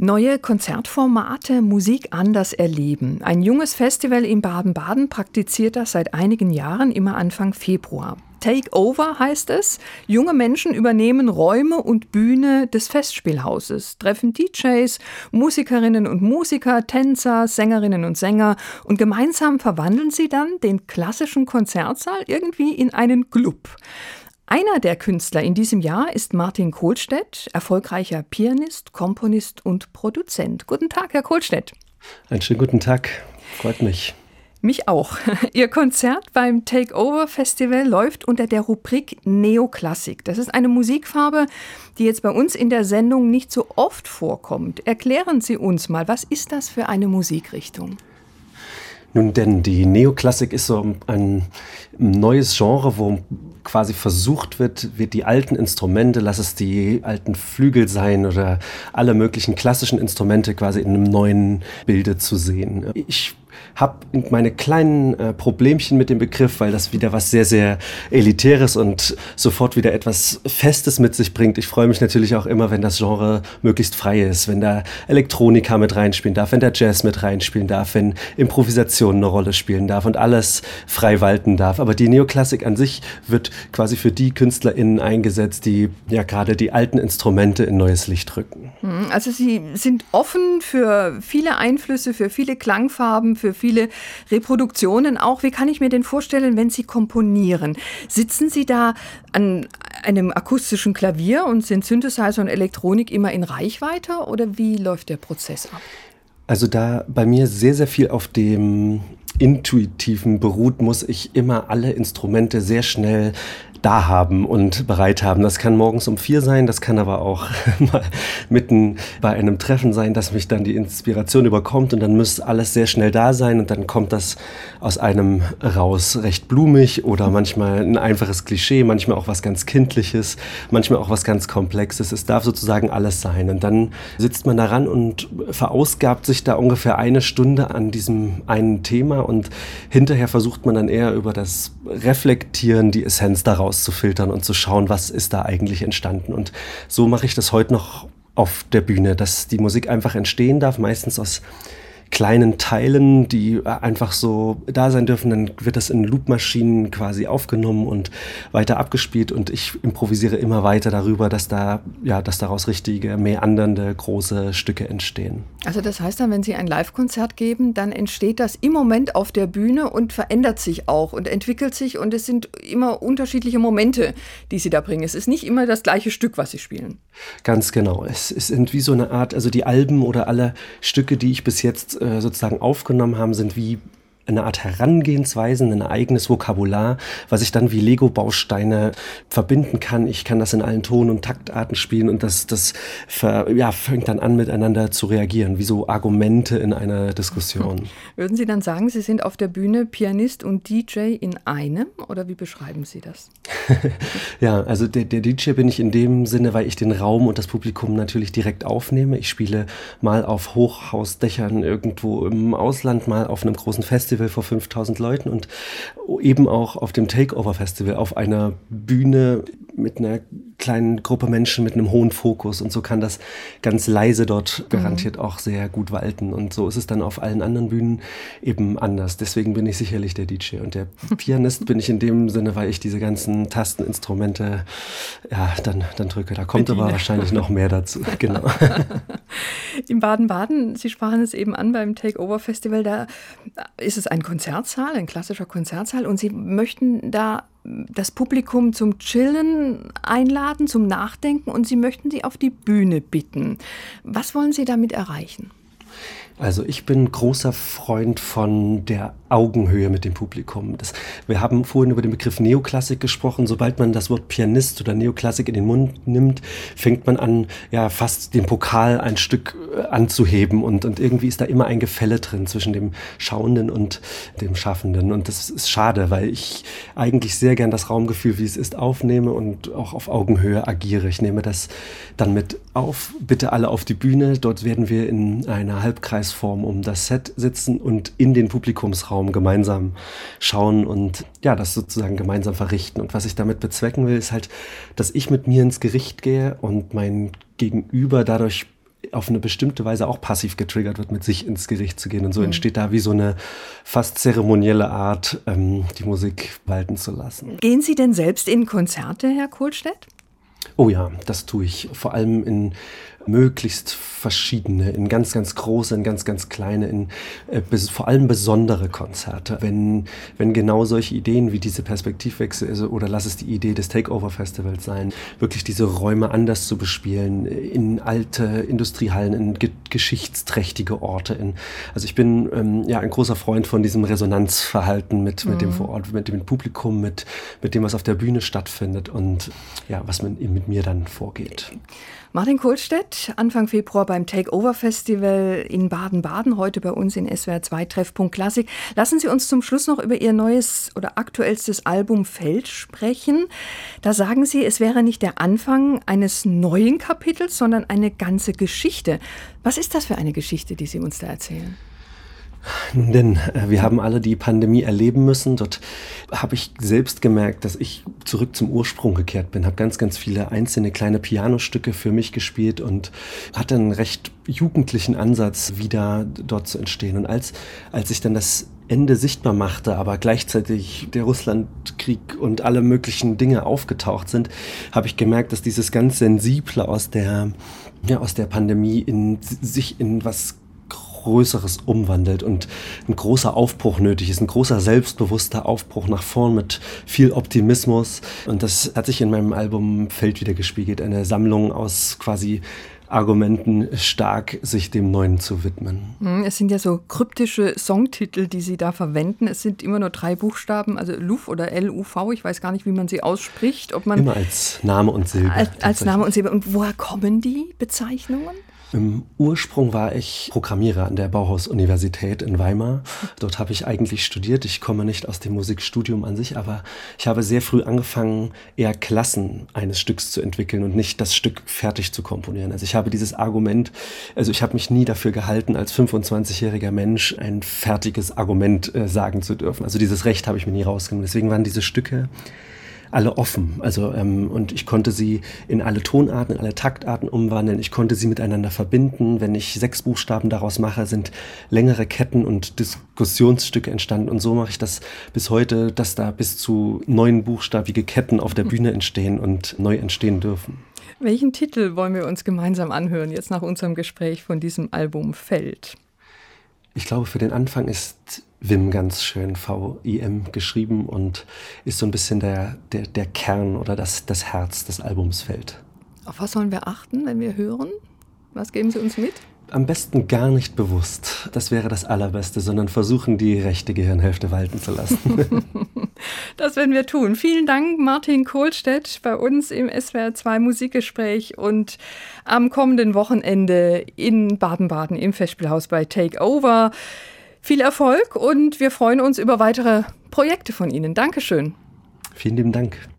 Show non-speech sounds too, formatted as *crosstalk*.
Neue Konzertformate, Musik anders erleben. Ein junges Festival in Baden-Baden praktiziert das seit einigen Jahren, immer Anfang Februar. Takeover heißt es. Junge Menschen übernehmen Räume und Bühne des Festspielhauses, treffen DJs, Musikerinnen und Musiker, Tänzer, Sängerinnen und Sänger und gemeinsam verwandeln sie dann den klassischen Konzertsaal irgendwie in einen Club. Einer der Künstler in diesem Jahr ist Martin Kohlstedt, erfolgreicher Pianist, Komponist und Produzent. Guten Tag, Herr Kohlstedt. Einen schönen guten Tag. Freut mich. Mich auch. *laughs* Ihr Konzert beim Takeover Festival läuft unter der Rubrik Neoklassik. Das ist eine Musikfarbe, die jetzt bei uns in der Sendung nicht so oft vorkommt. Erklären Sie uns mal, was ist das für eine Musikrichtung? Nun denn, die Neoklassik ist so ein neues Genre, wo quasi versucht wird, wird die alten Instrumente, lass es die alten Flügel sein oder alle möglichen klassischen Instrumente quasi in einem neuen Bilde zu sehen. Ich habe meine kleinen äh, Problemchen mit dem Begriff, weil das wieder was sehr, sehr Elitäres und sofort wieder etwas Festes mit sich bringt. Ich freue mich natürlich auch immer, wenn das Genre möglichst frei ist, wenn da Elektronika mit reinspielen darf, wenn der Jazz mit reinspielen darf, wenn Improvisation eine Rolle spielen darf und alles frei walten darf. Aber die Neoklassik an sich wird quasi für die KünstlerInnen eingesetzt, die ja gerade die alten Instrumente in neues Licht rücken. Hm, also Sie sind offen für viele Einflüsse, für viele Klangfarben, für viele Reproduktionen auch. Wie kann ich mir denn vorstellen, wenn Sie komponieren? Sitzen Sie da an einem akustischen Klavier und sind Synthesizer und Elektronik immer in Reichweite oder wie läuft der Prozess ab? Also da bei mir sehr, sehr viel auf dem Intuitiven beruht, muss ich immer alle Instrumente sehr schnell da haben und bereit haben. Das kann morgens um vier sein, das kann aber auch *laughs* mitten bei einem Treffen sein, dass mich dann die Inspiration überkommt und dann muss alles sehr schnell da sein und dann kommt das aus einem raus recht blumig oder manchmal ein einfaches Klischee, manchmal auch was ganz Kindliches, manchmal auch was ganz Komplexes. Es darf sozusagen alles sein und dann sitzt man daran und verausgabt sich da ungefähr eine Stunde an diesem einen Thema und hinterher versucht man dann eher über das Reflektieren die Essenz daraus rauszufiltern und zu schauen, was ist da eigentlich entstanden. Und so mache ich das heute noch auf der Bühne, dass die Musik einfach entstehen darf, meistens aus kleinen Teilen, die äh, einfach so da sein dürfen. Dann wird das in Loopmaschinen quasi aufgenommen und weiter abgespielt und ich improvisiere immer weiter darüber, dass da, ja, dass daraus richtige, meandernde, große Stücke entstehen. Also das heißt dann, wenn Sie ein Live-Konzert geben, dann entsteht das im Moment auf der Bühne und verändert sich auch und entwickelt sich und es sind immer unterschiedliche Momente, die Sie da bringen. Es ist nicht immer das gleiche Stück, was Sie spielen. Ganz genau. Es ist wie so eine Art, also die Alben oder alle Stücke, die ich bis jetzt sozusagen aufgenommen haben, sind wie eine Art Herangehensweisen, ein eigenes Vokabular, was ich dann wie Lego-Bausteine verbinden kann. Ich kann das in allen Ton- und Taktarten spielen und das, das ver, ja, fängt dann an, miteinander zu reagieren, wie so Argumente in einer Diskussion. *laughs* Würden Sie dann sagen, Sie sind auf der Bühne Pianist und DJ in einem oder wie beschreiben Sie das? *laughs* ja, also der, der DJ bin ich in dem Sinne, weil ich den Raum und das Publikum natürlich direkt aufnehme. Ich spiele mal auf Hochhausdächern irgendwo im Ausland, mal auf einem großen Festival Festival vor 5000 Leuten und eben auch auf dem Takeover Festival auf einer Bühne mit einer kleinen Gruppe Menschen mit einem hohen Fokus und so kann das ganz leise dort mhm. garantiert mhm. auch sehr gut walten und so ist es dann auf allen anderen Bühnen eben anders. Deswegen bin ich sicherlich der DJ und der *laughs* Pianist bin ich in dem Sinne, weil ich diese ganzen Tasteninstrumente ja dann dann drücke. Da kommt Bediene. aber wahrscheinlich noch mehr dazu. *laughs* Genau. *laughs* In Baden-Baden, Sie sprachen es eben an beim Takeover Festival, da ist es ein Konzertsaal, ein klassischer Konzertsaal und Sie möchten da das Publikum zum Chillen einladen, zum Nachdenken und Sie möchten sie auf die Bühne bitten. Was wollen Sie damit erreichen? Also ich bin großer Freund von der Augenhöhe mit dem Publikum. Das, wir haben vorhin über den Begriff Neoklassik gesprochen. Sobald man das Wort Pianist oder Neoklassik in den Mund nimmt, fängt man an, ja, fast den Pokal ein Stück äh, anzuheben und, und irgendwie ist da immer ein Gefälle drin zwischen dem Schauenden und dem Schaffenden. Und das ist schade, weil ich eigentlich sehr gern das Raumgefühl, wie es ist, aufnehme und auch auf Augenhöhe agiere. Ich nehme das dann mit auf. Bitte alle auf die Bühne. Dort werden wir in einer Halbkreisform um das Set sitzen und in den Publikumsraum Raum gemeinsam schauen und ja, das sozusagen gemeinsam verrichten. Und was ich damit bezwecken will, ist halt, dass ich mit mir ins Gericht gehe und mein Gegenüber dadurch auf eine bestimmte Weise auch passiv getriggert wird, mit sich ins Gericht zu gehen. Und so mhm. entsteht da wie so eine fast zeremonielle Art, ähm, die Musik walten zu lassen. Gehen Sie denn selbst in Konzerte, Herr Kohlstedt? Oh ja, das tue ich. Vor allem in möglichst verschiedene, in ganz, ganz große, in ganz, ganz kleine, in äh, vor allem besondere Konzerte. Wenn, wenn genau solche Ideen wie diese Perspektivwechsel also, oder lass es die Idee des Takeover Festivals sein, wirklich diese Räume anders zu bespielen, in alte Industriehallen, in ge geschichtsträchtige Orte. In, also ich bin ähm, ja ein großer Freund von diesem Resonanzverhalten mit, mit mhm. dem vor Ort, mit dem Publikum, mit, mit dem, was auf der Bühne stattfindet und ja, was mit, mit mir dann vorgeht. Martin Kohlstedt, Anfang Februar beim Takeover Festival in Baden-Baden, heute bei uns in SWR 2 Treffpunkt Klassik. Lassen Sie uns zum Schluss noch über Ihr neues oder aktuellstes Album Feld sprechen. Da sagen Sie, es wäre nicht der Anfang eines neuen Kapitels, sondern eine ganze Geschichte. Was ist das für eine Geschichte, die Sie uns da erzählen? Denn äh, wir haben alle die Pandemie erleben müssen. Dort habe ich selbst gemerkt, dass ich zurück zum Ursprung gekehrt bin. Habe ganz, ganz viele einzelne kleine Pianostücke für mich gespielt und hatte einen recht jugendlichen Ansatz, wieder dort zu entstehen. Und als, als ich dann das Ende sichtbar machte, aber gleichzeitig der Russlandkrieg und alle möglichen Dinge aufgetaucht sind, habe ich gemerkt, dass dieses ganz Sensible aus der, ja, aus der Pandemie in, sich in was Größeres umwandelt und ein großer Aufbruch nötig ist, ein großer selbstbewusster Aufbruch nach vorn mit viel Optimismus. Und das hat sich in meinem Album Feld wieder gespiegelt, eine Sammlung aus quasi Argumenten stark sich dem Neuen zu widmen. Hm, es sind ja so kryptische Songtitel, die Sie da verwenden. Es sind immer nur drei Buchstaben, also LUV oder L-U-V. Ich weiß gar nicht, wie man sie ausspricht. Ob man immer als Name und Silbe. Als, als Name und Silbe. Und woher kommen die Bezeichnungen? Im Ursprung war ich Programmierer an der Bauhaus-Universität in Weimar. Dort habe ich eigentlich studiert. Ich komme nicht aus dem Musikstudium an sich, aber ich habe sehr früh angefangen, eher Klassen eines Stücks zu entwickeln und nicht das Stück fertig zu komponieren. Also ich habe dieses Argument, also ich habe mich nie dafür gehalten, als 25-jähriger Mensch ein fertiges Argument äh, sagen zu dürfen. Also dieses Recht habe ich mir nie rausgenommen. Deswegen waren diese Stücke alle offen. Also ähm, und ich konnte sie in alle Tonarten, in alle Taktarten umwandeln. Ich konnte sie miteinander verbinden. Wenn ich sechs Buchstaben daraus mache, sind längere Ketten und Diskussionsstücke entstanden. Und so mache ich das bis heute, dass da bis zu neun buchstabige Ketten auf der Bühne entstehen und neu entstehen dürfen. Welchen Titel wollen wir uns gemeinsam anhören, jetzt nach unserem Gespräch von diesem Album Feld? Ich glaube, für den Anfang ist Wim ganz schön V-I-M geschrieben und ist so ein bisschen der, der, der Kern oder das, das Herz des Albums fällt. Auf was sollen wir achten, wenn wir hören? Was geben Sie uns mit? Am besten gar nicht bewusst. Das wäre das Allerbeste, sondern versuchen, die rechte Gehirnhälfte walten zu lassen. *laughs* das werden wir tun. Vielen Dank, Martin Kohlstedt, bei uns im SWR 2 Musikgespräch und am kommenden Wochenende in Baden-Baden im Festspielhaus bei Takeover. Viel Erfolg und wir freuen uns über weitere Projekte von Ihnen. Dankeschön. Vielen lieben Dank.